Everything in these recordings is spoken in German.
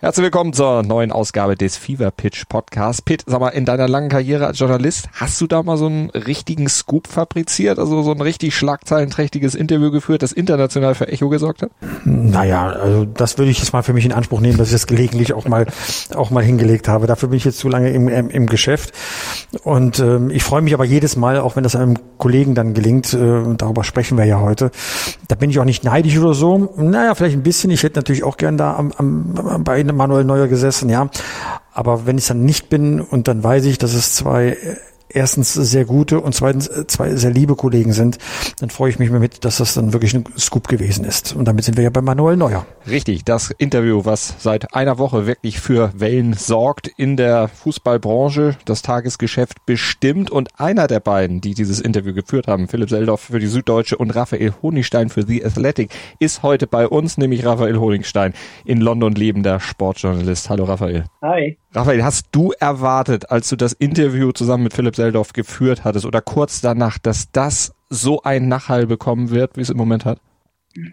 Herzlich willkommen zur neuen Ausgabe des Fever Pitch Podcasts. Pitt, sag mal, in deiner langen Karriere als Journalist, hast du da mal so einen richtigen Scoop fabriziert, also so ein richtig schlagzeilenträchtiges Interview geführt, das international für Echo gesorgt hat? Naja, also das würde ich jetzt mal für mich in Anspruch nehmen, dass ich das gelegentlich auch mal auch mal hingelegt habe. Dafür bin ich jetzt zu lange im, im, im Geschäft. Und ähm, ich freue mich aber jedes Mal, auch wenn das einem Kollegen dann gelingt, äh, darüber sprechen wir ja heute. Da bin ich auch nicht neidisch oder so. Naja, vielleicht ein bisschen. Ich hätte natürlich auch gern da am, am, bei Manuel Neuer gesessen, ja. Aber wenn ich dann nicht bin und dann weiß ich, dass es zwei erstens sehr gute und zweitens äh, zwei sehr liebe Kollegen sind, dann freue ich mich mehr mit, dass das dann wirklich ein Scoop gewesen ist. Und damit sind wir ja bei Manuel Neuer. Richtig, das Interview, was seit einer Woche wirklich für Wellen sorgt in der Fußballbranche, das Tagesgeschäft bestimmt. Und einer der beiden, die dieses Interview geführt haben, Philipp Seldorf für die Süddeutsche und Raphael Honigstein für The Athletic, ist heute bei uns, nämlich Raphael Honigstein, in London lebender Sportjournalist. Hallo Raphael. Hi. Raphael, hast du erwartet, als du das Interview zusammen mit Philipp Seldorf geführt hattest oder kurz danach, dass das so ein Nachhall bekommen wird, wie es im Moment hat?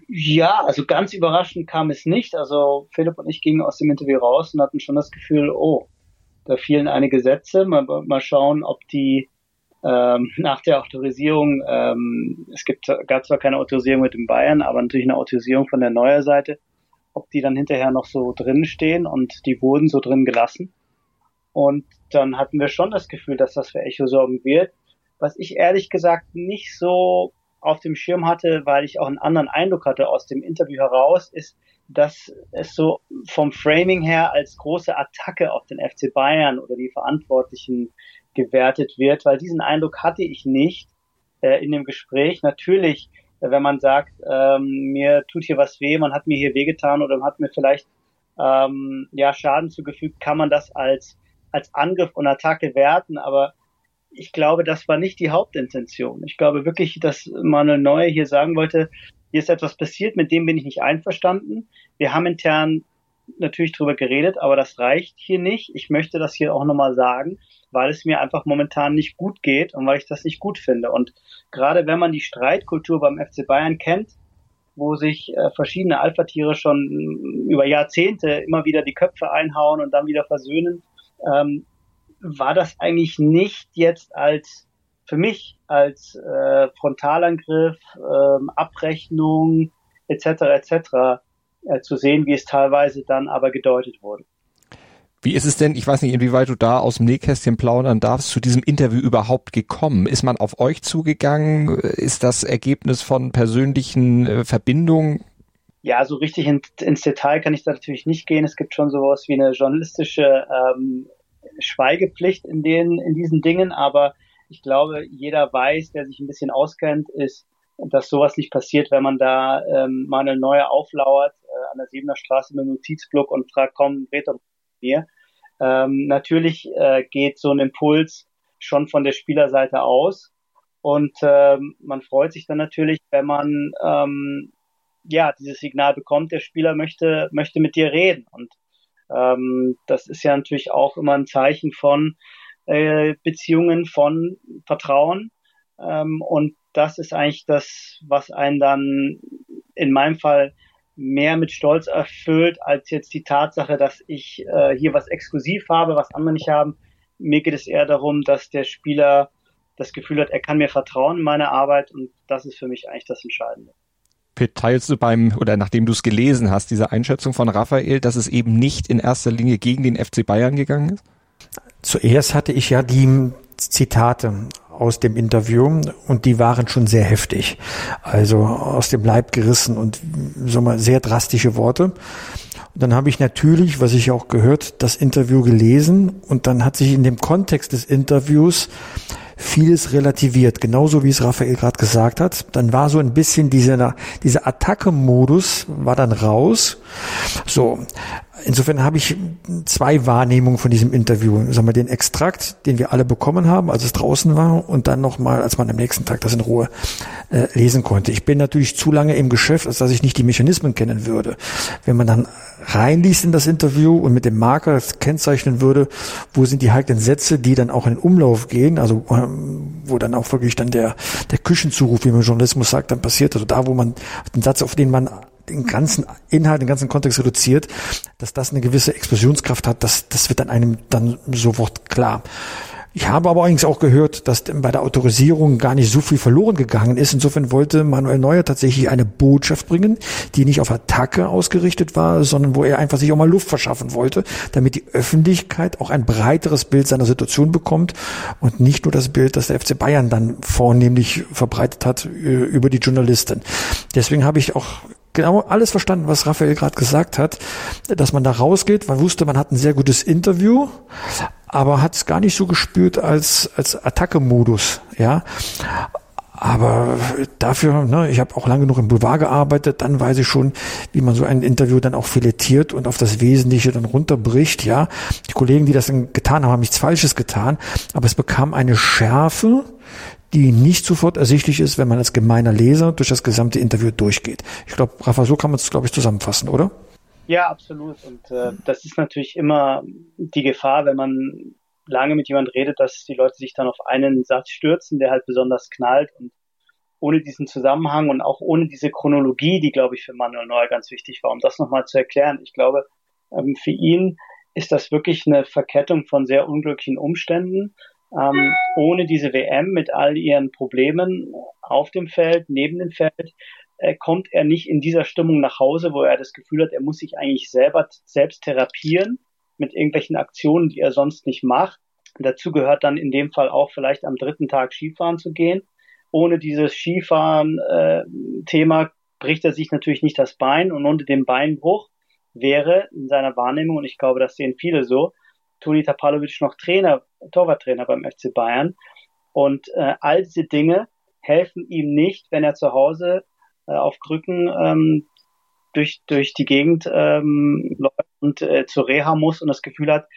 Ja, also ganz überraschend kam es nicht. Also Philipp und ich gingen aus dem Interview raus und hatten schon das Gefühl, oh, da fielen einige Sätze. Mal, mal schauen, ob die ähm, nach der Autorisierung, ähm, es gibt, gab zwar keine Autorisierung mit dem Bayern, aber natürlich eine Autorisierung von der Neuer Seite, ob die dann hinterher noch so drin stehen und die wurden so drin gelassen. Und dann hatten wir schon das Gefühl, dass das für Echo sorgen wird. Was ich ehrlich gesagt nicht so auf dem Schirm hatte, weil ich auch einen anderen Eindruck hatte aus dem Interview heraus, ist, dass es so vom Framing her als große Attacke auf den FC Bayern oder die Verantwortlichen gewertet wird, weil diesen Eindruck hatte ich nicht äh, in dem Gespräch. Natürlich, wenn man sagt, ähm, mir tut hier was weh, man hat mir hier wehgetan oder man hat mir vielleicht ähm, ja Schaden zugefügt, kann man das als als Angriff und Attacke werten, aber ich glaube, das war nicht die Hauptintention. Ich glaube wirklich, dass Manuel Neuer hier sagen wollte, hier ist etwas passiert, mit dem bin ich nicht einverstanden. Wir haben intern natürlich drüber geredet, aber das reicht hier nicht. Ich möchte das hier auch nochmal sagen, weil es mir einfach momentan nicht gut geht und weil ich das nicht gut finde. Und gerade wenn man die Streitkultur beim FC Bayern kennt, wo sich äh, verschiedene Alpha-Tiere schon über Jahrzehnte immer wieder die Köpfe einhauen und dann wieder versöhnen, ähm, war das eigentlich nicht jetzt als für mich als äh, Frontalangriff, ähm, Abrechnung etc. etc. Äh, zu sehen, wie es teilweise dann aber gedeutet wurde. Wie ist es denn, ich weiß nicht, inwieweit du da aus dem Nähkästchen plaudern darfst, zu diesem Interview überhaupt gekommen? Ist man auf euch zugegangen? Ist das Ergebnis von persönlichen äh, Verbindungen? Ja, so richtig in, ins Detail kann ich da natürlich nicht gehen. Es gibt schon sowas wie eine journalistische ähm, Schweigepflicht in den, in diesen Dingen, aber ich glaube, jeder weiß, der sich ein bisschen auskennt, ist, dass sowas nicht passiert, wenn man da ähm, mal eine neue auflauert äh, an der Siebener Straße mit einem Notizblock und fragt, komm, red doch mir. Ähm, natürlich äh, geht so ein Impuls schon von der Spielerseite aus und ähm, man freut sich dann natürlich, wenn man ähm, ja dieses Signal bekommt, der Spieler möchte möchte mit dir reden und ähm, das ist ja natürlich auch immer ein Zeichen von äh, Beziehungen, von Vertrauen. Ähm, und das ist eigentlich das, was einen dann in meinem Fall mehr mit Stolz erfüllt, als jetzt die Tatsache, dass ich äh, hier was exklusiv habe, was andere nicht haben. Mir geht es eher darum, dass der Spieler das Gefühl hat, er kann mir vertrauen in meine Arbeit und das ist für mich eigentlich das Entscheidende. Pitt, teilst du beim, oder nachdem du es gelesen hast, diese Einschätzung von Raphael, dass es eben nicht in erster Linie gegen den FC Bayern gegangen ist? Zuerst hatte ich ja die Zitate aus dem Interview und die waren schon sehr heftig. Also aus dem Leib gerissen und so mal sehr drastische Worte. Und dann habe ich natürlich, was ich auch gehört, das Interview gelesen und dann hat sich in dem Kontext des Interviews vieles relativiert, genauso wie es Raphael gerade gesagt hat. Dann war so ein bisschen dieser, dieser Attacke-Modus war dann raus. So, Insofern habe ich zwei Wahrnehmungen von diesem Interview. Sagen wir den Extrakt, den wir alle bekommen haben, als es draußen war, und dann nochmal, als man am nächsten Tag das in Ruhe äh, lesen konnte. Ich bin natürlich zu lange im Geschäft, als dass ich nicht die Mechanismen kennen würde. Wenn man dann reinliest in das Interview und mit dem Marker kennzeichnen würde, wo sind die heiklen Sätze, die dann auch in den Umlauf gehen, also ähm, wo dann auch wirklich dann der, der Küchenzuruf, wie man Journalismus sagt, dann passiert, also da, wo man den Satz, auf den man den ganzen Inhalt, den ganzen Kontext reduziert, dass das eine gewisse Explosionskraft hat, das, das wird dann einem dann sofort klar. Ich habe aber allerdings auch gehört, dass bei der Autorisierung gar nicht so viel verloren gegangen ist. Insofern wollte Manuel Neuer tatsächlich eine Botschaft bringen, die nicht auf Attacke ausgerichtet war, sondern wo er einfach sich auch mal Luft verschaffen wollte, damit die Öffentlichkeit auch ein breiteres Bild seiner Situation bekommt und nicht nur das Bild, das der FC Bayern dann vornehmlich verbreitet hat äh, über die Journalisten. Deswegen habe ich auch genau alles verstanden, was Raphael gerade gesagt hat, dass man da rausgeht. Man wusste, man hat ein sehr gutes Interview, aber hat es gar nicht so gespürt als als Attacke-Modus, ja. Aber dafür, ne, ich habe auch lange genug im Boulevard gearbeitet, dann weiß ich schon, wie man so ein Interview dann auch filetiert und auf das Wesentliche dann runterbricht, ja. Die Kollegen, die das dann getan haben, haben nichts Falsches getan, aber es bekam eine Schärfe, die nicht sofort ersichtlich ist, wenn man als gemeiner Leser durch das gesamte Interview durchgeht. Ich glaube, Rafa, so kann man es, glaube ich, zusammenfassen, oder? Ja, absolut. Und äh, das ist natürlich immer die Gefahr, wenn man lange mit jemand redet, dass die Leute sich dann auf einen Satz stürzen, der halt besonders knallt und ohne diesen Zusammenhang und auch ohne diese Chronologie, die, glaube ich, für Manuel Neuer ganz wichtig war, um das nochmal zu erklären. Ich glaube, ähm, für ihn ist das wirklich eine Verkettung von sehr unglücklichen Umständen ähm, ohne diese WM mit all ihren Problemen auf dem Feld, neben dem Feld, äh, kommt er nicht in dieser Stimmung nach Hause, wo er das Gefühl hat, er muss sich eigentlich selber selbst therapieren mit irgendwelchen Aktionen, die er sonst nicht macht. Dazu gehört dann in dem Fall auch vielleicht am dritten Tag Skifahren zu gehen. Ohne dieses Skifahren-Thema äh, bricht er sich natürlich nicht das Bein und unter dem Beinbruch wäre in seiner Wahrnehmung, und ich glaube, das sehen viele so, Toni Tapalovic noch Trainer, Torwarttrainer beim FC Bayern. Und äh, all diese Dinge helfen ihm nicht, wenn er zu Hause äh, auf Krücken ähm, durch, durch die Gegend ähm, läuft und äh, zur Reha muss und das Gefühl hat,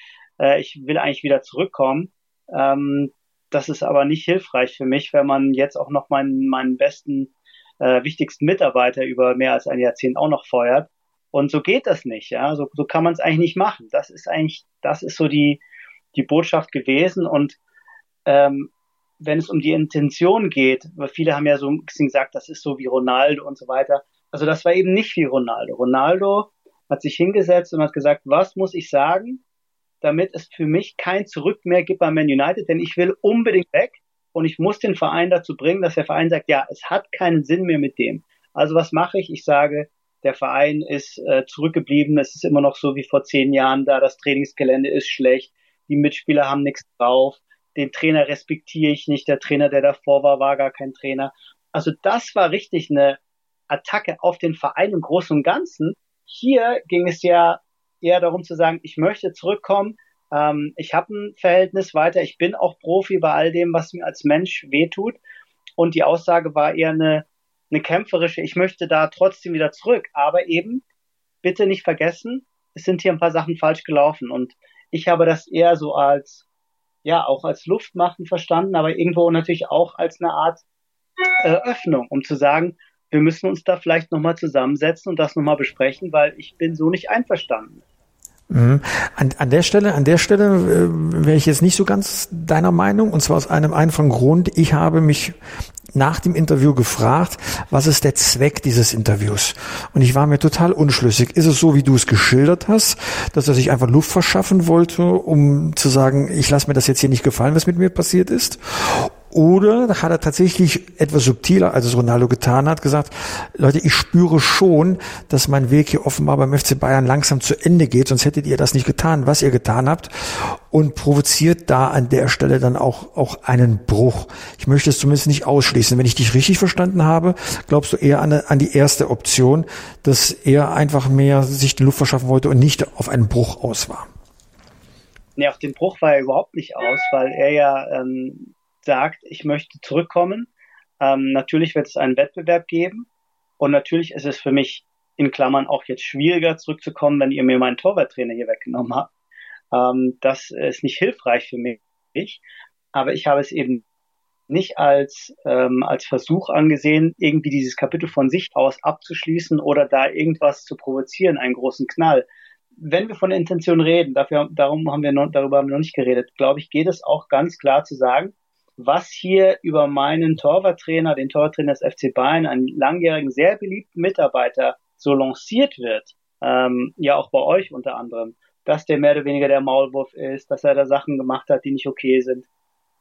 äh, ich will eigentlich wieder zurückkommen. Ähm, das ist aber nicht hilfreich für mich, wenn man jetzt auch noch meinen, meinen besten, äh, wichtigsten Mitarbeiter über mehr als ein Jahrzehnt auch noch feuert. Und so geht das nicht, ja. So, so kann man es eigentlich nicht machen. Das ist eigentlich, das ist so die, die Botschaft gewesen. Und ähm, wenn es um die Intention geht, weil viele haben ja so ein bisschen gesagt, das ist so wie Ronaldo und so weiter. Also das war eben nicht wie Ronaldo. Ronaldo hat sich hingesetzt und hat gesagt, was muss ich sagen, damit es für mich kein Zurück mehr gibt bei Man United, denn ich will unbedingt weg und ich muss den Verein dazu bringen, dass der Verein sagt, ja, es hat keinen Sinn mehr mit dem. Also was mache ich? Ich sage, der Verein ist äh, zurückgeblieben. Es ist immer noch so wie vor zehn Jahren da. Das Trainingsgelände ist schlecht. Die Mitspieler haben nichts drauf. Den Trainer respektiere ich nicht. Der Trainer, der davor war, war gar kein Trainer. Also das war richtig eine Attacke auf den Verein im Großen und Ganzen. Hier ging es ja eher darum zu sagen, ich möchte zurückkommen. Ähm, ich habe ein Verhältnis weiter. Ich bin auch Profi bei all dem, was mir als Mensch wehtut. Und die Aussage war eher eine, eine kämpferische, ich möchte da trotzdem wieder zurück. Aber eben, bitte nicht vergessen, es sind hier ein paar Sachen falsch gelaufen. Und ich habe das eher so als, ja, auch als Luftmachen verstanden, aber irgendwo natürlich auch als eine Art äh, Öffnung, um zu sagen, wir müssen uns da vielleicht nochmal zusammensetzen und das nochmal besprechen, weil ich bin so nicht einverstanden. Mhm. An, an der Stelle, an der Stelle äh, wäre ich jetzt nicht so ganz deiner Meinung, und zwar aus einem einfachen Grund. Ich habe mich nach dem Interview gefragt, was ist der Zweck dieses Interviews? Und ich war mir total unschlüssig. Ist es so, wie du es geschildert hast, dass er sich einfach Luft verschaffen wollte, um zu sagen, ich lasse mir das jetzt hier nicht gefallen, was mit mir passiert ist? Oder hat er tatsächlich etwas subtiler, als es Ronaldo getan hat, gesagt, Leute, ich spüre schon, dass mein Weg hier offenbar beim FC Bayern langsam zu Ende geht, sonst hättet ihr das nicht getan, was ihr getan habt, und provoziert da an der Stelle dann auch, auch einen Bruch. Ich möchte es zumindest nicht ausschließen. Wenn ich dich richtig verstanden habe, glaubst du eher an, an die erste Option, dass er einfach mehr sich die Luft verschaffen wollte und nicht auf einen Bruch aus war. Nee, auf den Bruch war er überhaupt nicht aus, weil er ja ähm, sagt, ich möchte zurückkommen. Ähm, natürlich wird es einen Wettbewerb geben und natürlich ist es für mich in Klammern auch jetzt schwieriger zurückzukommen, wenn ihr mir meinen Torwarttrainer hier weggenommen habt. Ähm, das ist nicht hilfreich für mich, aber ich habe es eben nicht als, ähm, als Versuch angesehen, irgendwie dieses Kapitel von sich aus abzuschließen oder da irgendwas zu provozieren, einen großen Knall. Wenn wir von der Intention reden, dafür, darum haben wir noch, darüber haben wir noch nicht geredet, glaube ich, geht es auch ganz klar zu sagen, was hier über meinen Torwarttrainer, den Torwarttrainer des FC Bayern, einen langjährigen, sehr beliebten Mitarbeiter so lanciert wird, ähm, ja auch bei euch unter anderem, dass der mehr oder weniger der Maulwurf ist, dass er da Sachen gemacht hat, die nicht okay sind,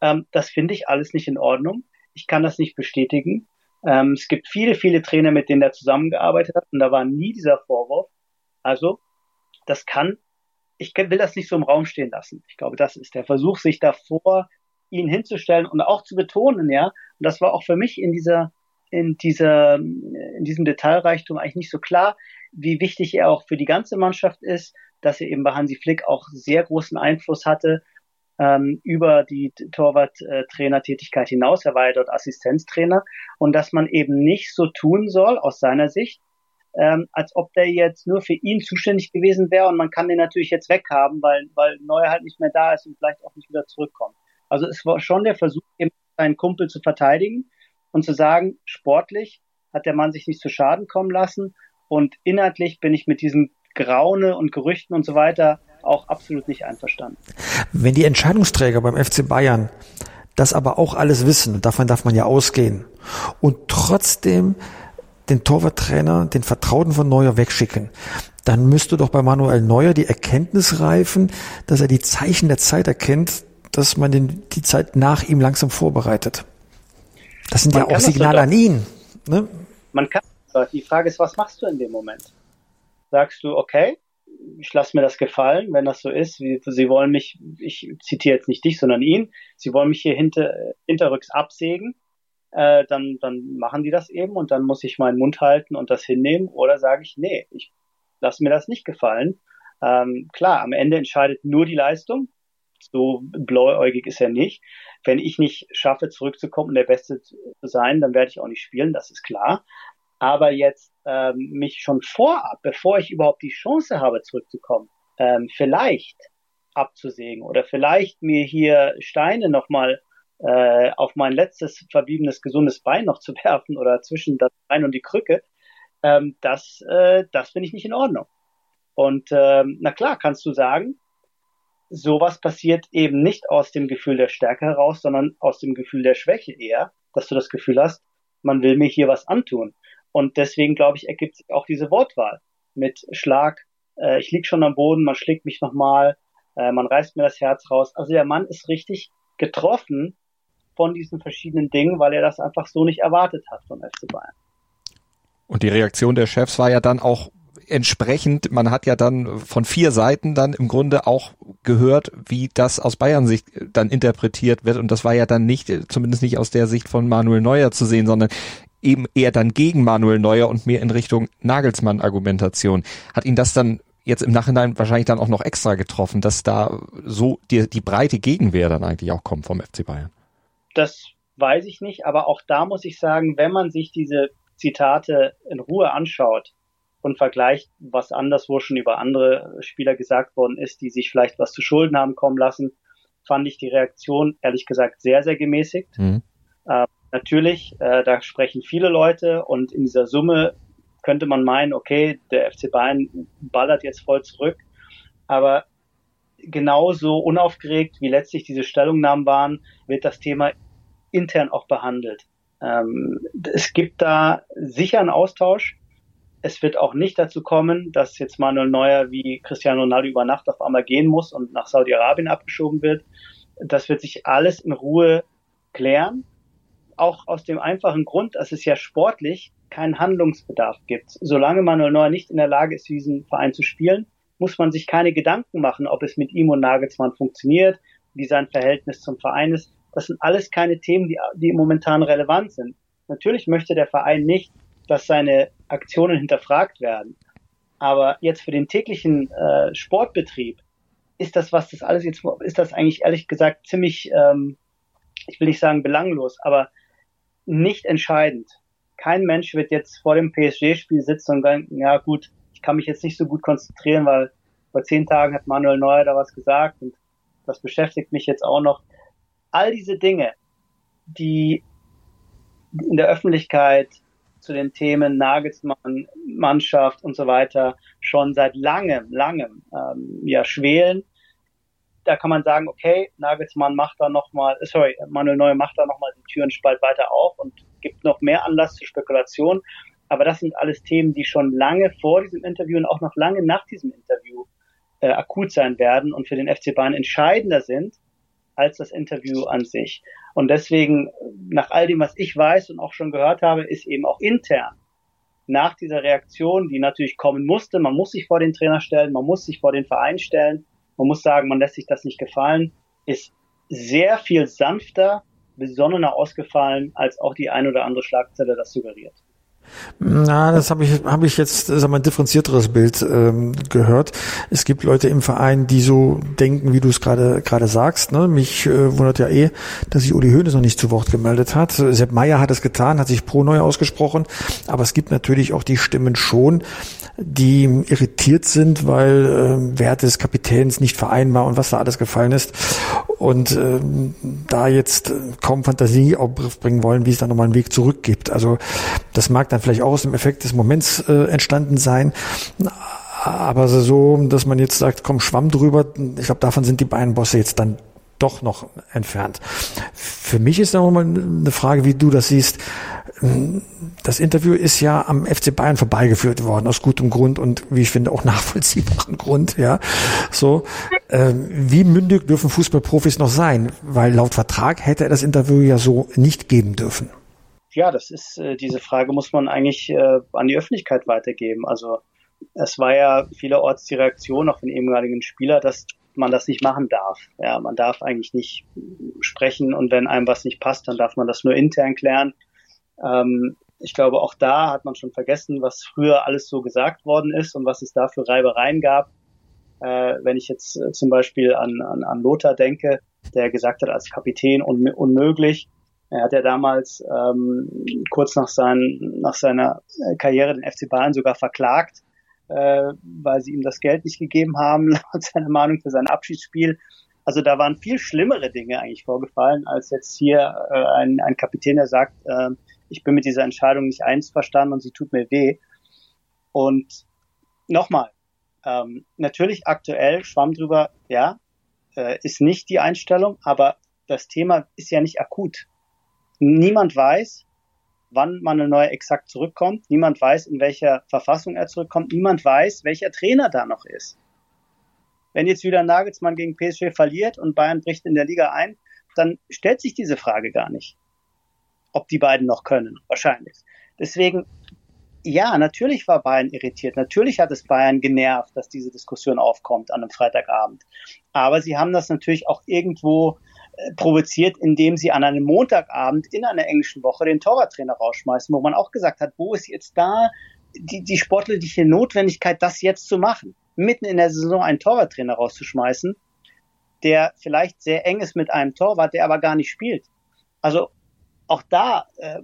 ähm, das finde ich alles nicht in Ordnung. Ich kann das nicht bestätigen. Ähm, es gibt viele, viele Trainer, mit denen er zusammengearbeitet hat und da war nie dieser Vorwurf. Also, das kann, ich will das nicht so im Raum stehen lassen. Ich glaube, das ist der Versuch, sich davor ihn hinzustellen und auch zu betonen, ja. Und das war auch für mich in dieser, in dieser, in diesem Detailreichtum eigentlich nicht so klar, wie wichtig er auch für die ganze Mannschaft ist, dass er eben bei Hansi Flick auch sehr großen Einfluss hatte ähm, über die Torwart-Trainertätigkeit hinaus. Er war ja dort Assistenztrainer und dass man eben nicht so tun soll aus seiner Sicht, ähm, als ob der jetzt nur für ihn zuständig gewesen wäre und man kann den natürlich jetzt weghaben, weil, weil Neuer halt nicht mehr da ist und vielleicht auch nicht wieder zurückkommt. Also es war schon der Versuch, eben seinen Kumpel zu verteidigen und zu sagen, sportlich hat der Mann sich nicht zu Schaden kommen lassen und inhaltlich bin ich mit diesen Graune und Gerüchten und so weiter auch absolut nicht einverstanden. Wenn die Entscheidungsträger beim FC Bayern das aber auch alles wissen, davon darf man ja ausgehen, und trotzdem den Torwarttrainer, den Vertrauten von Neuer wegschicken, dann müsste doch bei Manuel Neuer die Erkenntnis reifen, dass er die Zeichen der Zeit erkennt, dass man den, die Zeit nach ihm langsam vorbereitet. Das sind man ja auch Signale an ihn. Ne? Man kann, die Frage ist, was machst du in dem Moment? Sagst du, okay, ich lasse mir das gefallen, wenn das so ist. Sie wollen mich, ich zitiere jetzt nicht dich, sondern ihn, sie wollen mich hier hinter, hinterrücks absägen, äh, dann, dann machen die das eben und dann muss ich meinen Mund halten und das hinnehmen oder sage ich, nee, ich lasse mir das nicht gefallen. Ähm, klar, am Ende entscheidet nur die Leistung. So blauäugig ist er nicht. Wenn ich nicht schaffe, zurückzukommen und der Beste zu sein, dann werde ich auch nicht spielen, das ist klar. Aber jetzt ähm, mich schon vorab, bevor ich überhaupt die Chance habe, zurückzukommen, ähm, vielleicht abzusägen oder vielleicht mir hier Steine nochmal äh, auf mein letztes verbliebenes gesundes Bein noch zu werfen oder zwischen das Bein und die Krücke, ähm, das, äh, das finde ich nicht in Ordnung. Und ähm, na klar, kannst du sagen, sowas passiert eben nicht aus dem Gefühl der Stärke heraus, sondern aus dem Gefühl der Schwäche eher, dass du das Gefühl hast, man will mir hier was antun. Und deswegen, glaube ich, ergibt sich auch diese Wortwahl mit Schlag, äh, ich lieg schon am Boden, man schlägt mich nochmal, äh, man reißt mir das Herz raus. Also der Mann ist richtig getroffen von diesen verschiedenen Dingen, weil er das einfach so nicht erwartet hat von FC Bayern. Und die Reaktion der Chefs war ja dann auch entsprechend, man hat ja dann von vier Seiten dann im Grunde auch gehört, wie das aus Bayern Sicht dann interpretiert wird. Und das war ja dann nicht, zumindest nicht aus der Sicht von Manuel Neuer zu sehen, sondern eben eher dann gegen Manuel Neuer und mehr in Richtung Nagelsmann-Argumentation. Hat ihn das dann jetzt im Nachhinein wahrscheinlich dann auch noch extra getroffen, dass da so die, die breite Gegenwehr dann eigentlich auch kommt vom FC Bayern? Das weiß ich nicht, aber auch da muss ich sagen, wenn man sich diese Zitate in Ruhe anschaut und vergleicht, was anderswo schon über andere Spieler gesagt worden ist, die sich vielleicht was zu Schulden haben kommen lassen, fand ich die Reaktion ehrlich gesagt sehr, sehr gemäßigt. Mhm. Ähm, Natürlich, äh, da sprechen viele Leute und in dieser Summe könnte man meinen, okay, der FC Bayern ballert jetzt voll zurück. Aber genauso unaufgeregt, wie letztlich diese Stellungnahmen waren, wird das Thema intern auch behandelt. Ähm, es gibt da sicher einen Austausch. Es wird auch nicht dazu kommen, dass jetzt Manuel Neuer wie Cristiano Ronaldo über Nacht auf einmal gehen muss und nach Saudi-Arabien abgeschoben wird. Das wird sich alles in Ruhe klären auch aus dem einfachen Grund, dass es ja sportlich keinen Handlungsbedarf gibt. Solange Manuel Neuer nicht in der Lage ist, diesen Verein zu spielen, muss man sich keine Gedanken machen, ob es mit ihm und Nagelsmann funktioniert, wie sein Verhältnis zum Verein ist. Das sind alles keine Themen, die, die momentan relevant sind. Natürlich möchte der Verein nicht, dass seine Aktionen hinterfragt werden. Aber jetzt für den täglichen äh, Sportbetrieb ist das, was das alles jetzt, ist das eigentlich ehrlich gesagt ziemlich, ähm, ich will nicht sagen belanglos, aber nicht entscheidend. kein Mensch wird jetzt vor dem PSG-Spiel sitzen und denken, ja gut, ich kann mich jetzt nicht so gut konzentrieren, weil vor zehn Tagen hat Manuel Neuer da was gesagt und das beschäftigt mich jetzt auch noch. All diese Dinge, die in der Öffentlichkeit zu den Themen Nagelsmann, Mannschaft und so weiter schon seit langem, langem ähm, ja schwelen. Da kann man sagen, okay, Nagelsmann macht da nochmal, sorry, Manuel Neuer macht da nochmal die Türen spalt weiter auf und gibt noch mehr Anlass zur Spekulation. Aber das sind alles Themen, die schon lange vor diesem Interview und auch noch lange nach diesem Interview äh, akut sein werden und für den FC Bayern entscheidender sind als das Interview an sich. Und deswegen, nach all dem, was ich weiß und auch schon gehört habe, ist eben auch intern nach dieser Reaktion, die natürlich kommen musste, man muss sich vor den Trainer stellen, man muss sich vor den Verein stellen, man muss sagen, man lässt sich das nicht gefallen, ist sehr viel sanfter, besonnener ausgefallen, als auch die ein oder andere Schlagzeile das suggeriert. Na, das habe ich, hab ich jetzt sag mal, ein differenzierteres Bild ähm, gehört. Es gibt Leute im Verein, die so denken, wie du es gerade gerade sagst. Ne? Mich äh, wundert ja eh, dass sich Uli Hoeneß noch nicht zu Wort gemeldet hat. Sepp Meier hat es getan, hat sich pro neu ausgesprochen. Aber es gibt natürlich auch die Stimmen schon, die irritiert sind, weil äh, Werte des Kapitäns nicht vereinbar und was da alles gefallen ist. Und äh, da jetzt kaum Fantasie aufbringen wollen, wie es da nochmal einen Weg zurück gibt. Also das mag dann vielleicht auch aus dem Effekt des Moments äh, entstanden sein. Aber so, dass man jetzt sagt, komm, schwamm drüber, ich glaube, davon sind die beiden Bosse jetzt dann doch noch entfernt. Für mich ist da nochmal eine Frage, wie du das siehst. Das Interview ist ja am FC Bayern vorbeigeführt worden, aus gutem Grund und wie ich finde auch nachvollziehbaren Grund, ja. So, ähm, wie mündig dürfen Fußballprofis noch sein? Weil laut Vertrag hätte er das Interview ja so nicht geben dürfen. Ja, das ist, äh, diese Frage muss man eigentlich äh, an die Öffentlichkeit weitergeben. Also, es war ja vielerorts die Reaktion auch von ehemaligen Spieler, dass man das nicht machen darf. Ja, man darf eigentlich nicht sprechen und wenn einem was nicht passt, dann darf man das nur intern klären. Ähm, ich glaube, auch da hat man schon vergessen, was früher alles so gesagt worden ist und was es da für Reibereien gab. Äh, wenn ich jetzt äh, zum Beispiel an, an, an Lothar denke, der gesagt hat, als Kapitän un unmöglich. Er hat ja damals ähm, kurz nach, sein, nach seiner Karriere den FC Bayern sogar verklagt, äh, weil sie ihm das Geld nicht gegeben haben, laut seiner Meinung für sein Abschiedsspiel. Also da waren viel schlimmere Dinge eigentlich vorgefallen, als jetzt hier äh, ein, ein Kapitän, der sagt, äh, ich bin mit dieser Entscheidung nicht einverstanden und sie tut mir weh. Und nochmal, ähm, natürlich aktuell schwamm drüber, ja, äh, ist nicht die Einstellung, aber das Thema ist ja nicht akut. Niemand weiß, wann Manuel exakt zurückkommt. Niemand weiß, in welcher Verfassung er zurückkommt. Niemand weiß, welcher Trainer da noch ist. Wenn jetzt wieder Nagelsmann gegen PSG verliert und Bayern bricht in der Liga ein, dann stellt sich diese Frage gar nicht, ob die beiden noch können. Wahrscheinlich. Deswegen, ja, natürlich war Bayern irritiert. Natürlich hat es Bayern genervt, dass diese Diskussion aufkommt an einem Freitagabend. Aber sie haben das natürlich auch irgendwo provoziert, indem sie an einem Montagabend in einer englischen Woche den Torwarttrainer rausschmeißen, wo man auch gesagt hat, wo ist jetzt da die, die sportliche Notwendigkeit, das jetzt zu machen? Mitten in der Saison einen Torwarttrainer rauszuschmeißen, der vielleicht sehr eng ist mit einem Torwart, der aber gar nicht spielt. Also auch da äh,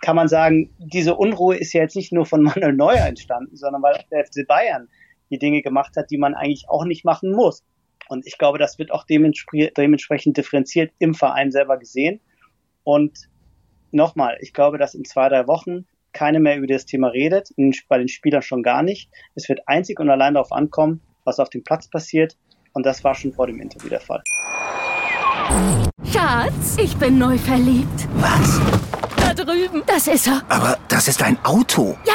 kann man sagen, diese Unruhe ist ja jetzt nicht nur von Manuel Neuer entstanden, sondern weil der FC Bayern die Dinge gemacht hat, die man eigentlich auch nicht machen muss. Und ich glaube, das wird auch dementsprechend differenziert im Verein selber gesehen. Und nochmal, ich glaube, dass in zwei, drei Wochen keiner mehr über das Thema redet, bei den Spielern schon gar nicht. Es wird einzig und allein darauf ankommen, was auf dem Platz passiert. Und das war schon vor dem Interview der Fall. Schatz, ich bin neu verliebt. Was? Da drüben. Das ist er. Aber das ist ein Auto. Ja,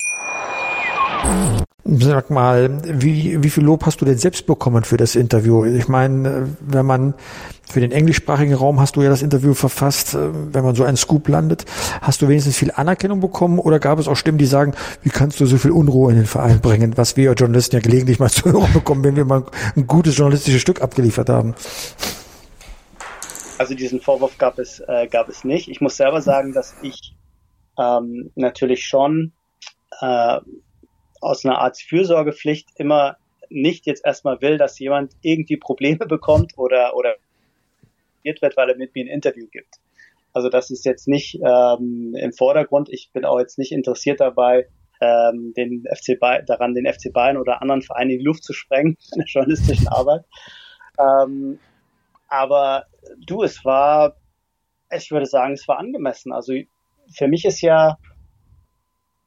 Sag mal, wie, wie viel Lob hast du denn selbst bekommen für das Interview? Ich meine, wenn man für den englischsprachigen Raum hast du ja das Interview verfasst, wenn man so einen Scoop landet, hast du wenigstens viel Anerkennung bekommen oder gab es auch Stimmen, die sagen, wie kannst du so viel Unruhe in den Verein bringen, was wir Journalisten ja gelegentlich mal zu hören bekommen, wenn wir mal ein gutes journalistisches Stück abgeliefert haben? Also diesen Vorwurf gab es, äh, gab es nicht. Ich muss selber sagen, dass ich ähm, natürlich schon äh, aus einer Art Fürsorgepflicht immer nicht jetzt erstmal will, dass jemand irgendwie Probleme bekommt oder, oder wird, weil er mit mir ein Interview gibt. Also das ist jetzt nicht ähm, im Vordergrund. Ich bin auch jetzt nicht interessiert dabei, ähm, den FC Bayern, daran den FC Bayern oder anderen Vereinen in die Luft zu sprengen in der journalistischen Arbeit. Ähm, aber du, es war, ich würde sagen, es war angemessen. Also für mich ist ja,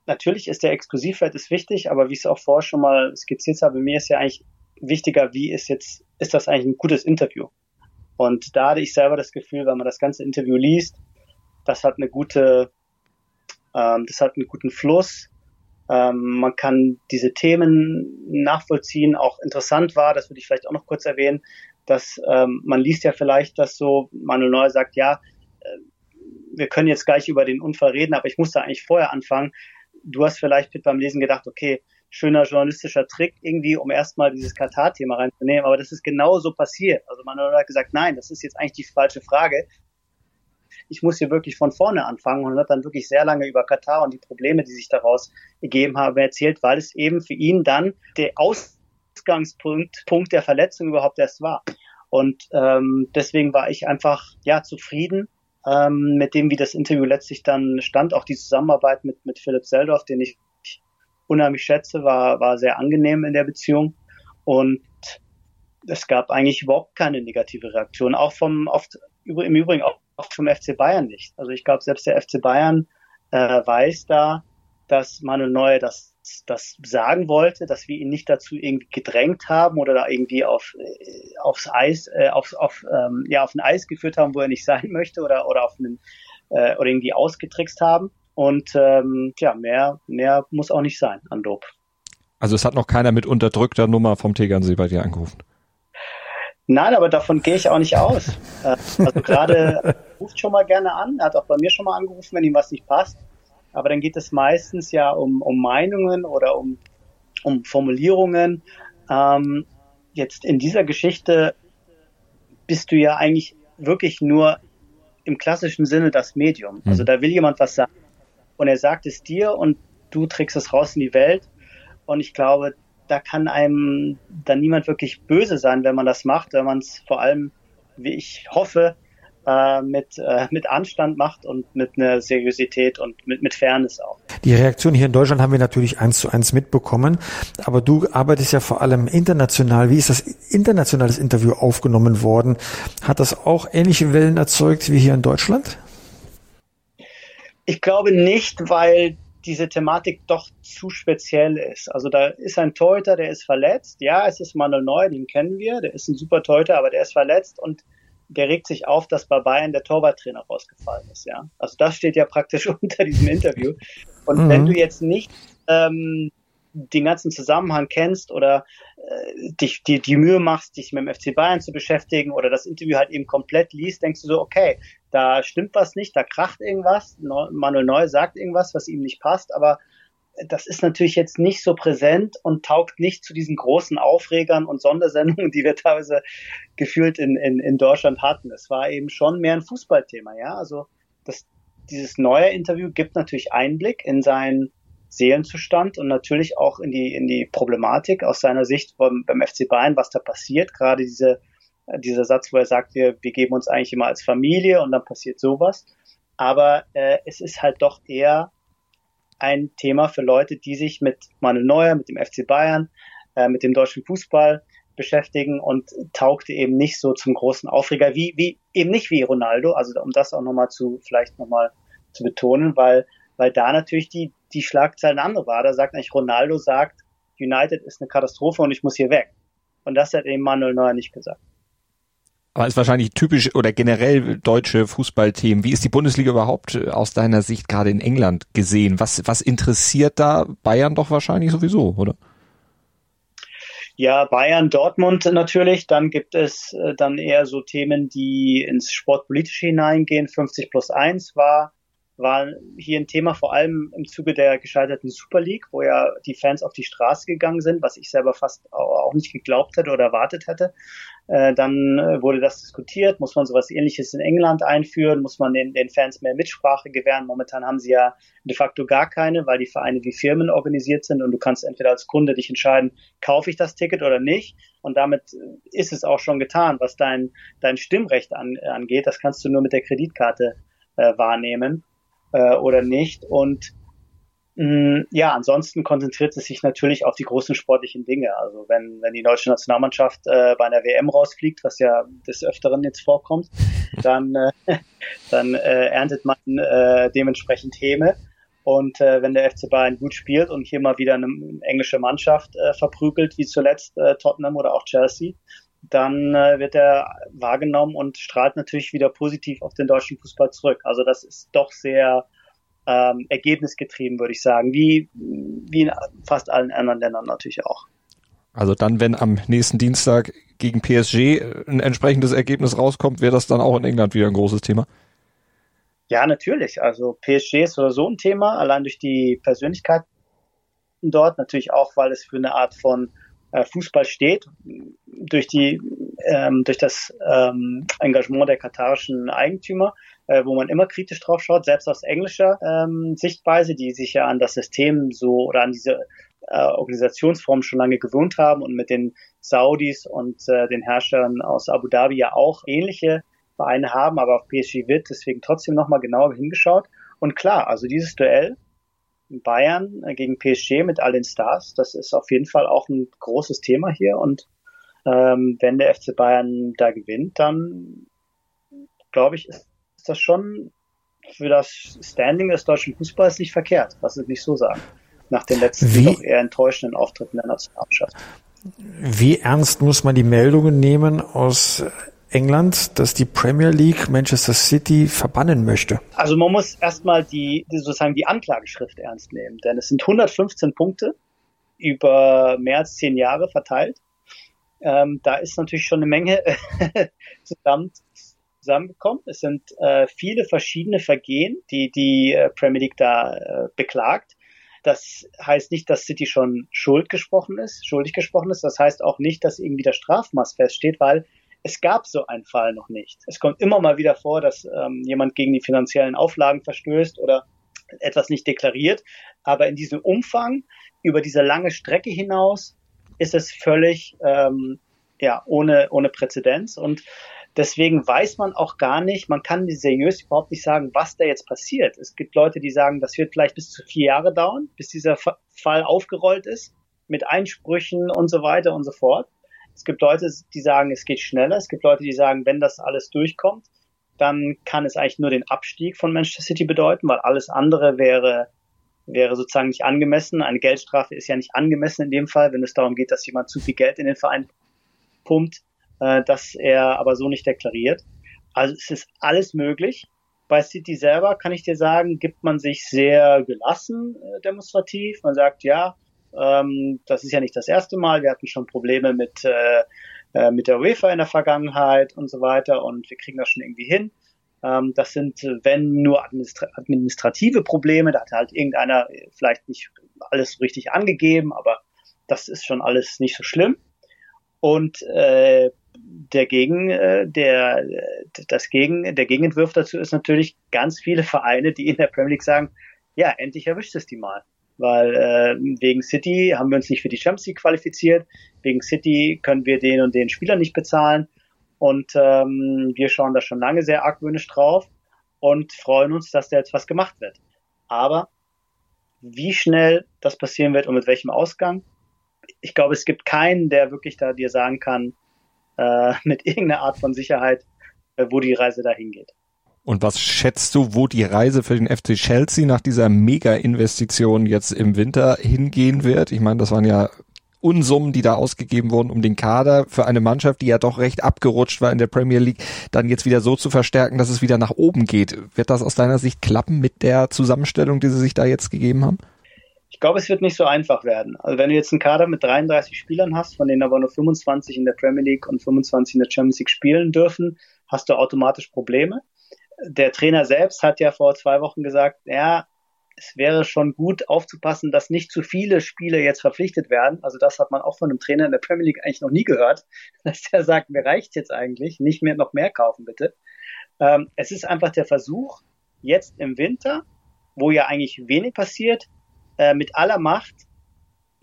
natürlich ist der Exklusivwert ist wichtig, aber wie ich es auch vorher schon mal skizziert habe, mir ist ja eigentlich wichtiger, wie ist jetzt, ist das eigentlich ein gutes Interview? Und da hatte ich selber das Gefühl, wenn man das ganze Interview liest, das hat eine gute, ähm, das hat einen guten Fluss. Ähm, man kann diese Themen nachvollziehen. Auch interessant war, das würde ich vielleicht auch noch kurz erwähnen, dass ähm, man liest ja vielleicht, dass so Manuel Neuer sagt, ja, äh, wir können jetzt gleich über den Unfall reden, aber ich muss da eigentlich vorher anfangen. Du hast vielleicht beim Lesen gedacht, okay, schöner journalistischer Trick irgendwie, um erstmal dieses Katar-Thema reinzunehmen, aber das ist genau so passiert. Also Manuel hat gesagt, nein, das ist jetzt eigentlich die falsche Frage. Ich muss hier wirklich von vorne anfangen und hat dann wirklich sehr lange über Katar und die Probleme, die sich daraus ergeben haben, erzählt, weil es eben für ihn dann der Ausgangspunkt Punkt der Verletzung überhaupt erst war. Und ähm, deswegen war ich einfach ja zufrieden ähm, mit dem, wie das Interview letztlich dann stand. Auch die Zusammenarbeit mit, mit Philipp Seldorf, den ich unheimlich schätze, war, war sehr angenehm in der Beziehung. Und es gab eigentlich überhaupt keine negative Reaktion. Auch vom, oft, im Übrigen auch, auch vom FC Bayern nicht. Also ich glaube, selbst der FC Bayern äh, weiß da, dass Manuel Neuer das das sagen wollte, dass wir ihn nicht dazu irgendwie gedrängt haben oder da irgendwie auf äh, aufs Eis äh, auf auf ähm, ja auf ein Eis geführt haben, wo er nicht sein möchte oder oder auf einen äh, oder irgendwie ausgetrickst haben, und ähm, ja, mehr, mehr muss auch nicht sein an Lob. Also es hat noch keiner mit unterdrückter Nummer vom Tegernsee bei dir angerufen. Nein, aber davon gehe ich auch nicht aus. Äh, also gerade ruft schon mal gerne an, er hat auch bei mir schon mal angerufen, wenn ihm was nicht passt. Aber dann geht es meistens ja um, um Meinungen oder um, um Formulierungen. Ähm, jetzt in dieser Geschichte bist du ja eigentlich wirklich nur im klassischen Sinne das Medium. Also hm. da will jemand was sagen und er sagt es dir und du trägst es raus in die Welt. Und ich glaube, da kann einem dann niemand wirklich böse sein, wenn man das macht, wenn man es vor allem, wie ich hoffe, äh, mit, äh, mit Anstand macht und mit einer Seriosität und mit, mit Fairness auch. Die Reaktion hier in Deutschland haben wir natürlich eins zu eins mitbekommen, aber du arbeitest ja vor allem international. Wie ist das internationales Interview aufgenommen worden? Hat das auch ähnliche Wellen erzeugt wie hier in Deutschland? Ich glaube nicht, weil diese Thematik doch zu speziell ist. Also da ist ein Torhüter, der ist verletzt. Ja, es ist Manuel Neuer, den kennen wir. Der ist ein super Torhüter, aber der ist verletzt und der regt sich auf, dass bei Bayern der Torwarttrainer rausgefallen ist. Ja, also das steht ja praktisch unter diesem Interview. Und mhm. wenn du jetzt nicht ähm, den ganzen Zusammenhang kennst oder äh, dich die, die Mühe machst, dich mit dem FC Bayern zu beschäftigen oder das Interview halt eben komplett liest, denkst du so, okay, da stimmt was nicht, da kracht irgendwas, Manuel Neu sagt irgendwas, was ihm nicht passt, aber das ist natürlich jetzt nicht so präsent und taugt nicht zu diesen großen Aufregern und Sondersendungen, die wir teilweise gefühlt in, in, in Deutschland hatten. Es war eben schon mehr ein Fußballthema, ja. Also das, dieses neue Interview gibt natürlich Einblick in seinen Seelenzustand und natürlich auch in die, in die Problematik aus seiner Sicht beim, beim FC Bayern, was da passiert. Gerade diese, dieser Satz, wo er sagt, wir, wir geben uns eigentlich immer als Familie und dann passiert sowas. Aber äh, es ist halt doch eher ein Thema für Leute, die sich mit Manuel Neuer, mit dem FC Bayern, äh, mit dem deutschen Fußball beschäftigen und taugte eben nicht so zum großen Aufreger, wie, wie eben nicht wie Ronaldo, also um das auch nochmal zu, vielleicht nochmal zu betonen, weil, weil da natürlich die, die Schlagzeilen andere war. Da sagt eigentlich Ronaldo sagt, United ist eine Katastrophe und ich muss hier weg. Und das hat eben Manuel Neuer nicht gesagt. Aber ist wahrscheinlich typisch oder generell deutsche Fußballthemen. Wie ist die Bundesliga überhaupt äh, aus deiner Sicht gerade in England gesehen? Was, was interessiert da Bayern doch wahrscheinlich sowieso, oder? Ja, Bayern, Dortmund natürlich. Dann gibt es äh, dann eher so Themen, die ins Sportpolitische hineingehen. 50 plus 1 war war hier ein Thema vor allem im Zuge der gescheiterten Super League, wo ja die Fans auf die Straße gegangen sind, was ich selber fast auch nicht geglaubt hätte oder erwartet hätte. Äh, dann äh, wurde das diskutiert, muss man sowas ähnliches in England einführen, muss man den, den Fans mehr Mitsprache gewähren. Momentan haben sie ja de facto gar keine, weil die Vereine wie Firmen organisiert sind und du kannst entweder als Kunde dich entscheiden, kaufe ich das Ticket oder nicht. Und damit ist es auch schon getan, was dein, dein Stimmrecht an, angeht. Das kannst du nur mit der Kreditkarte äh, wahrnehmen äh, oder nicht. Und Mm, ja, ansonsten konzentriert es sich natürlich auf die großen sportlichen Dinge. Also wenn, wenn die deutsche Nationalmannschaft äh, bei einer WM rausfliegt, was ja des Öfteren jetzt vorkommt, dann, äh, dann äh, erntet man äh, dementsprechend Häme. Und äh, wenn der FC Bayern gut spielt und hier mal wieder eine englische Mannschaft äh, verprügelt, wie zuletzt äh, Tottenham oder auch Chelsea, dann äh, wird er wahrgenommen und strahlt natürlich wieder positiv auf den deutschen Fußball zurück. Also das ist doch sehr ähm, ergebnisgetrieben, würde ich sagen, wie, wie in fast allen anderen Ländern natürlich auch. Also dann, wenn am nächsten Dienstag gegen PSG ein entsprechendes Ergebnis rauskommt, wäre das dann auch in England wieder ein großes Thema? Ja, natürlich. Also PSG ist oder so ein Thema, allein durch die Persönlichkeit dort, natürlich auch, weil es für eine Art von äh, Fußball steht, durch die ähm, durch das ähm, Engagement der katarischen Eigentümer äh, wo man immer kritisch drauf schaut, selbst aus englischer ähm, Sichtweise, die sich ja an das System so oder an diese äh, Organisationsform schon lange gewohnt haben und mit den Saudis und äh, den Herrschern aus Abu Dhabi ja auch ähnliche Vereine haben, aber auf PSG wird deswegen trotzdem nochmal genauer hingeschaut. Und klar, also dieses Duell Bayern äh, gegen PSG mit all den Stars, das ist auf jeden Fall auch ein großes Thema hier. Und ähm, wenn der FC Bayern da gewinnt, dann glaube ich, ist ist das schon für das Standing des deutschen Fußballs nicht verkehrt, was ich nicht so sagen. Nach den letzten Wie? doch eher enttäuschenden Auftritten der Nationalmannschaft. Wie ernst muss man die Meldungen nehmen aus England, dass die Premier League Manchester City verbannen möchte? Also man muss erstmal die, sozusagen die Anklageschrift ernst nehmen, denn es sind 115 Punkte über mehr als zehn Jahre verteilt. Ähm, da ist natürlich schon eine Menge zusammen zusammengekommen. Es sind äh, viele verschiedene Vergehen, die die äh, Premier League da äh, beklagt. Das heißt nicht, dass City schon schuld gesprochen ist, schuldig gesprochen ist. Das heißt auch nicht, dass irgendwie der Strafmaß feststeht, weil es gab so einen Fall noch nicht. Es kommt immer mal wieder vor, dass ähm, jemand gegen die finanziellen Auflagen verstößt oder etwas nicht deklariert. Aber in diesem Umfang, über diese lange Strecke hinaus, ist es völlig ähm, ja, ohne, ohne Präzedenz. Und Deswegen weiß man auch gar nicht, man kann seriös überhaupt nicht sagen, was da jetzt passiert. Es gibt Leute, die sagen, das wird vielleicht bis zu vier Jahre dauern, bis dieser Fall aufgerollt ist, mit Einsprüchen und so weiter und so fort. Es gibt Leute, die sagen, es geht schneller. Es gibt Leute, die sagen, wenn das alles durchkommt, dann kann es eigentlich nur den Abstieg von Manchester City bedeuten, weil alles andere wäre, wäre sozusagen nicht angemessen. Eine Geldstrafe ist ja nicht angemessen in dem Fall, wenn es darum geht, dass jemand zu viel Geld in den Verein pumpt äh, das er aber so nicht deklariert. Also es ist alles möglich. Bei City selber kann ich dir sagen, gibt man sich sehr gelassen äh, demonstrativ. Man sagt, ja, ähm, das ist ja nicht das erste Mal. Wir hatten schon Probleme mit, äh, äh mit der UEFA in der Vergangenheit und so weiter und wir kriegen das schon irgendwie hin. Ähm, das sind, wenn nur administra administrative Probleme, da hat halt irgendeiner vielleicht nicht alles richtig angegeben, aber das ist schon alles nicht so schlimm. Und äh, der Gegen, äh, der, das Gegen, der Gegenentwurf dazu ist natürlich ganz viele Vereine, die in der Premier League sagen, ja, endlich erwischt es die mal. Weil äh, wegen City haben wir uns nicht für die Champions League qualifiziert, wegen City können wir den und den Spieler nicht bezahlen. Und ähm, wir schauen da schon lange sehr argwöhnisch drauf und freuen uns, dass da jetzt was gemacht wird. Aber wie schnell das passieren wird und mit welchem Ausgang, ich glaube, es gibt keinen, der wirklich da dir sagen kann, äh, mit irgendeiner Art von Sicherheit, äh, wo die Reise dahin geht. Und was schätzt du, wo die Reise für den FC Chelsea nach dieser Mega-Investition jetzt im Winter hingehen wird? Ich meine, das waren ja Unsummen, die da ausgegeben wurden, um den Kader für eine Mannschaft, die ja doch recht abgerutscht war in der Premier League, dann jetzt wieder so zu verstärken, dass es wieder nach oben geht. Wird das aus deiner Sicht klappen mit der Zusammenstellung, die sie sich da jetzt gegeben haben? Ich glaube, es wird nicht so einfach werden. Also wenn du jetzt einen Kader mit 33 Spielern hast, von denen aber nur 25 in der Premier League und 25 in der Champions League spielen dürfen, hast du automatisch Probleme. Der Trainer selbst hat ja vor zwei Wochen gesagt, ja, es wäre schon gut aufzupassen, dass nicht zu viele Spiele jetzt verpflichtet werden. Also das hat man auch von einem Trainer in der Premier League eigentlich noch nie gehört, dass der sagt, mir reicht jetzt eigentlich, nicht mehr noch mehr kaufen bitte. Ähm, es ist einfach der Versuch, jetzt im Winter, wo ja eigentlich wenig passiert, äh, mit aller Macht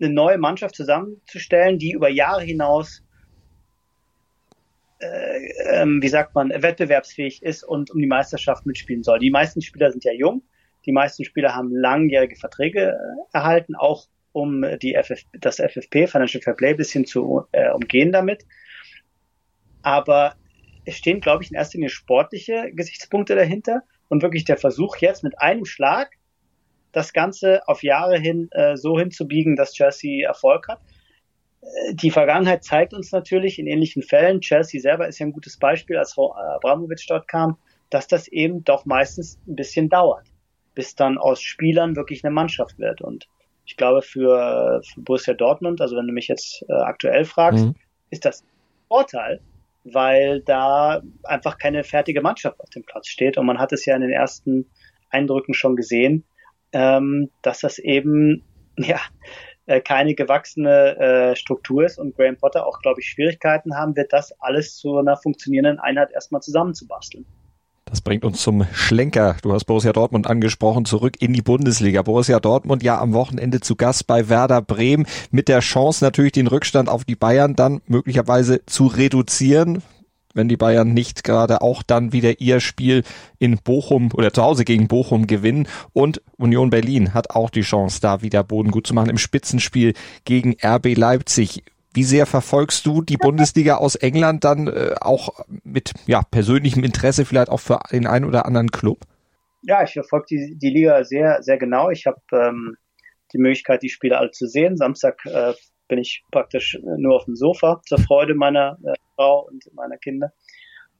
eine neue Mannschaft zusammenzustellen, die über Jahre hinaus äh, ähm, wie sagt man, wettbewerbsfähig ist und um die Meisterschaft mitspielen soll. Die meisten Spieler sind ja jung, die meisten Spieler haben langjährige Verträge äh, erhalten, auch um die FF, das FFP, Financial Fair Play, bisschen zu äh, umgehen damit. Aber es stehen, glaube ich, in erster Linie sportliche Gesichtspunkte dahinter und wirklich der Versuch jetzt mit einem Schlag das Ganze auf Jahre hin äh, so hinzubiegen, dass Chelsea Erfolg hat. Äh, die Vergangenheit zeigt uns natürlich in ähnlichen Fällen, Chelsea selber ist ja ein gutes Beispiel, als Abramovic dort kam, dass das eben doch meistens ein bisschen dauert bis dann aus Spielern wirklich eine Mannschaft wird. Und ich glaube, für, für Borussia Dortmund, also wenn du mich jetzt äh, aktuell fragst, mhm. ist das ein Vorteil, weil da einfach keine fertige Mannschaft auf dem Platz steht. Und man hat es ja in den ersten Eindrücken schon gesehen, ähm, dass das eben ja äh, keine gewachsene äh, Struktur ist und Graham Potter auch, glaube ich, Schwierigkeiten haben wird, das alles zu einer funktionierenden Einheit erstmal zusammenzubasteln. Das bringt uns zum Schlenker. Du hast Borussia Dortmund angesprochen, zurück in die Bundesliga. Borussia Dortmund ja am Wochenende zu Gast bei Werder Bremen mit der Chance natürlich den Rückstand auf die Bayern dann möglicherweise zu reduzieren wenn die Bayern nicht gerade auch dann wieder ihr Spiel in Bochum oder zu Hause gegen Bochum gewinnen. Und Union Berlin hat auch die Chance, da wieder Boden gut zu machen im Spitzenspiel gegen RB Leipzig. Wie sehr verfolgst du die Bundesliga aus England dann äh, auch mit ja, persönlichem Interesse vielleicht auch für den einen oder anderen Club? Ja, ich verfolge die, die Liga sehr, sehr genau. Ich habe ähm, die Möglichkeit, die Spiele alle zu sehen. Samstag äh, bin ich praktisch nur auf dem Sofa zur Freude meiner äh, Frau und meiner Kinder.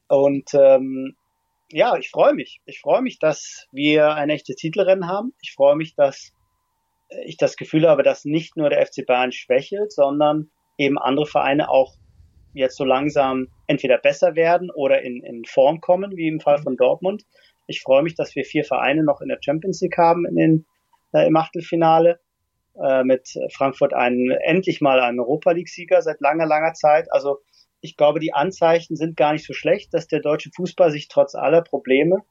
Und ähm, ja, ich freue mich. Ich freue mich, dass wir ein echtes Titelrennen haben. Ich freue mich, dass ich das Gefühl habe, dass nicht nur der FC Bayern schwächelt, sondern eben andere Vereine auch jetzt so langsam entweder besser werden oder in, in Form kommen, wie im Fall von Dortmund. Ich freue mich, dass wir vier Vereine noch in der Champions League haben in den, äh, im Achtelfinale. Äh, mit Frankfurt einen, endlich mal einen Europa League-Sieger seit langer, langer Zeit. Also ich glaube, die Anzeichen sind gar nicht so schlecht, dass der deutsche Fußball sich trotz aller Probleme,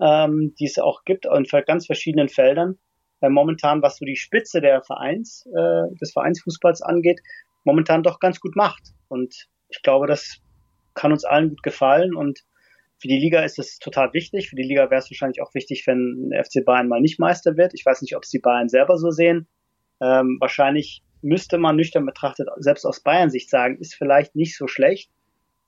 ähm, die es auch gibt, in ganz verschiedenen Feldern, äh, momentan, was so die Spitze der Vereins, äh, des Vereinsfußballs angeht, momentan doch ganz gut macht. Und ich glaube, das kann uns allen gut gefallen und für die Liga ist es total wichtig. Für die Liga wäre es wahrscheinlich auch wichtig, wenn FC Bayern mal nicht Meister wird. Ich weiß nicht, ob es die Bayern selber so sehen. Ähm, wahrscheinlich müsste man nüchtern betrachtet, selbst aus Bayern Sicht sagen, ist vielleicht nicht so schlecht.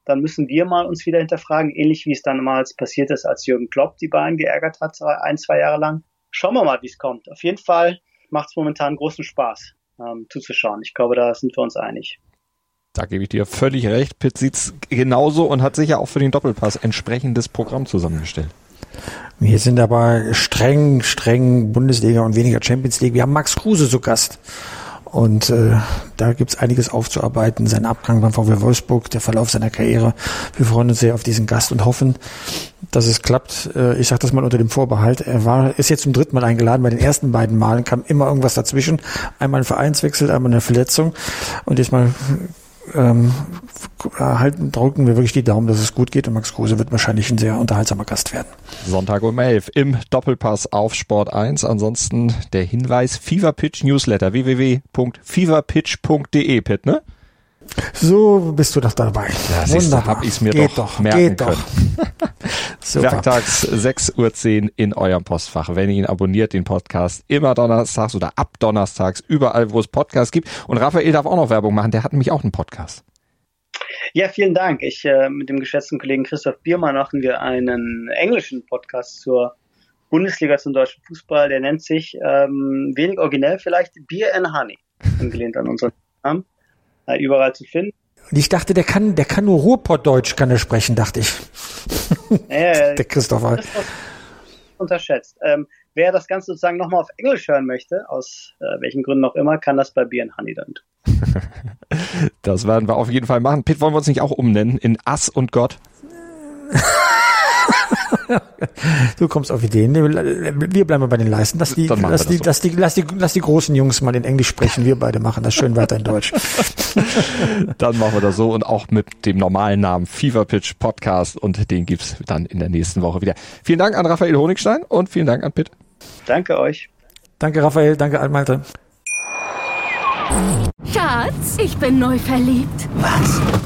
Dann müssen wir mal uns wieder hinterfragen, ähnlich wie es dann mal passiert ist, als Jürgen Klopp die Bayern geärgert hat, ein, zwei Jahre lang. Schauen wir mal, wie es kommt. Auf jeden Fall macht es momentan großen Spaß ähm, zuzuschauen. Ich glaube, da sind wir uns einig. Da gebe ich dir völlig recht. Pitt sieht's genauso und hat sicher auch für den Doppelpass entsprechendes Programm zusammengestellt. Wir sind aber streng, streng Bundesliga und weniger Champions League. Wir haben Max Kruse zu Gast. Und äh, da gibt's einiges aufzuarbeiten. Sein Abgang beim VW Wolfsburg, der Verlauf seiner Karriere. Wir freuen uns sehr auf diesen Gast und hoffen, dass es klappt. Äh, ich sage das mal unter dem Vorbehalt. Er war, ist jetzt zum dritten Mal eingeladen. Bei den ersten beiden Malen kam immer irgendwas dazwischen. Einmal ein Vereinswechsel, einmal eine Verletzung. Und jetzt mal ähm, halten, drücken wir wirklich die Daumen, dass es gut geht und Max Kruse wird wahrscheinlich ein sehr unterhaltsamer Gast werden. Sonntag um 11 im Doppelpass auf Sport 1. Ansonsten der Hinweis Fever Pitch Newsletter www.feverpitch.de Pit, ne? So bist du doch dabei. Ja, Wunderbar. Hab ich's mir geht doch, doch merken geht können. Doch. Werktags 6.10 Uhr in eurem Postfach. Wenn ihr ihn abonniert, den Podcast immer donnerstags oder ab donnerstags, überall, wo es Podcasts gibt. Und Raphael darf auch noch Werbung machen. Der hat nämlich auch einen Podcast. Ja, vielen Dank. Ich äh, mit dem geschätzten Kollegen Christoph Biermann machen wir einen englischen Podcast zur Bundesliga zum deutschen Fußball. Der nennt sich ähm, wenig originell vielleicht Beer and Honey, angelehnt an unseren Namen äh, überall zu finden. Und ich dachte, der kann, der kann nur Ruhrpottdeutsch kann er sprechen, dachte ich. Äh, der Christopher. unterschätzt. Ähm, wer das Ganze sozusagen nochmal auf Englisch hören möchte, aus äh, welchen Gründen auch immer, kann das bei Beer and Honey dann tun. das werden wir auf jeden Fall machen. Pitt, wollen wir uns nicht auch umnennen in Ass und Gott? du kommst auf Ideen. Wir bleiben bei den Leisten. Lass die, lass die, so. lass die, lass die, lass die großen Jungs mal in Englisch sprechen. Wir beide machen das schön weiter in Deutsch. dann machen wir das so und auch mit dem normalen Namen Fever Pitch Podcast und den gibt's dann in der nächsten Woche wieder. Vielen Dank an Raphael Honigstein und vielen Dank an Pitt. Danke euch. Danke Raphael, danke Altmalte. Schatz, ich bin neu verliebt. Was?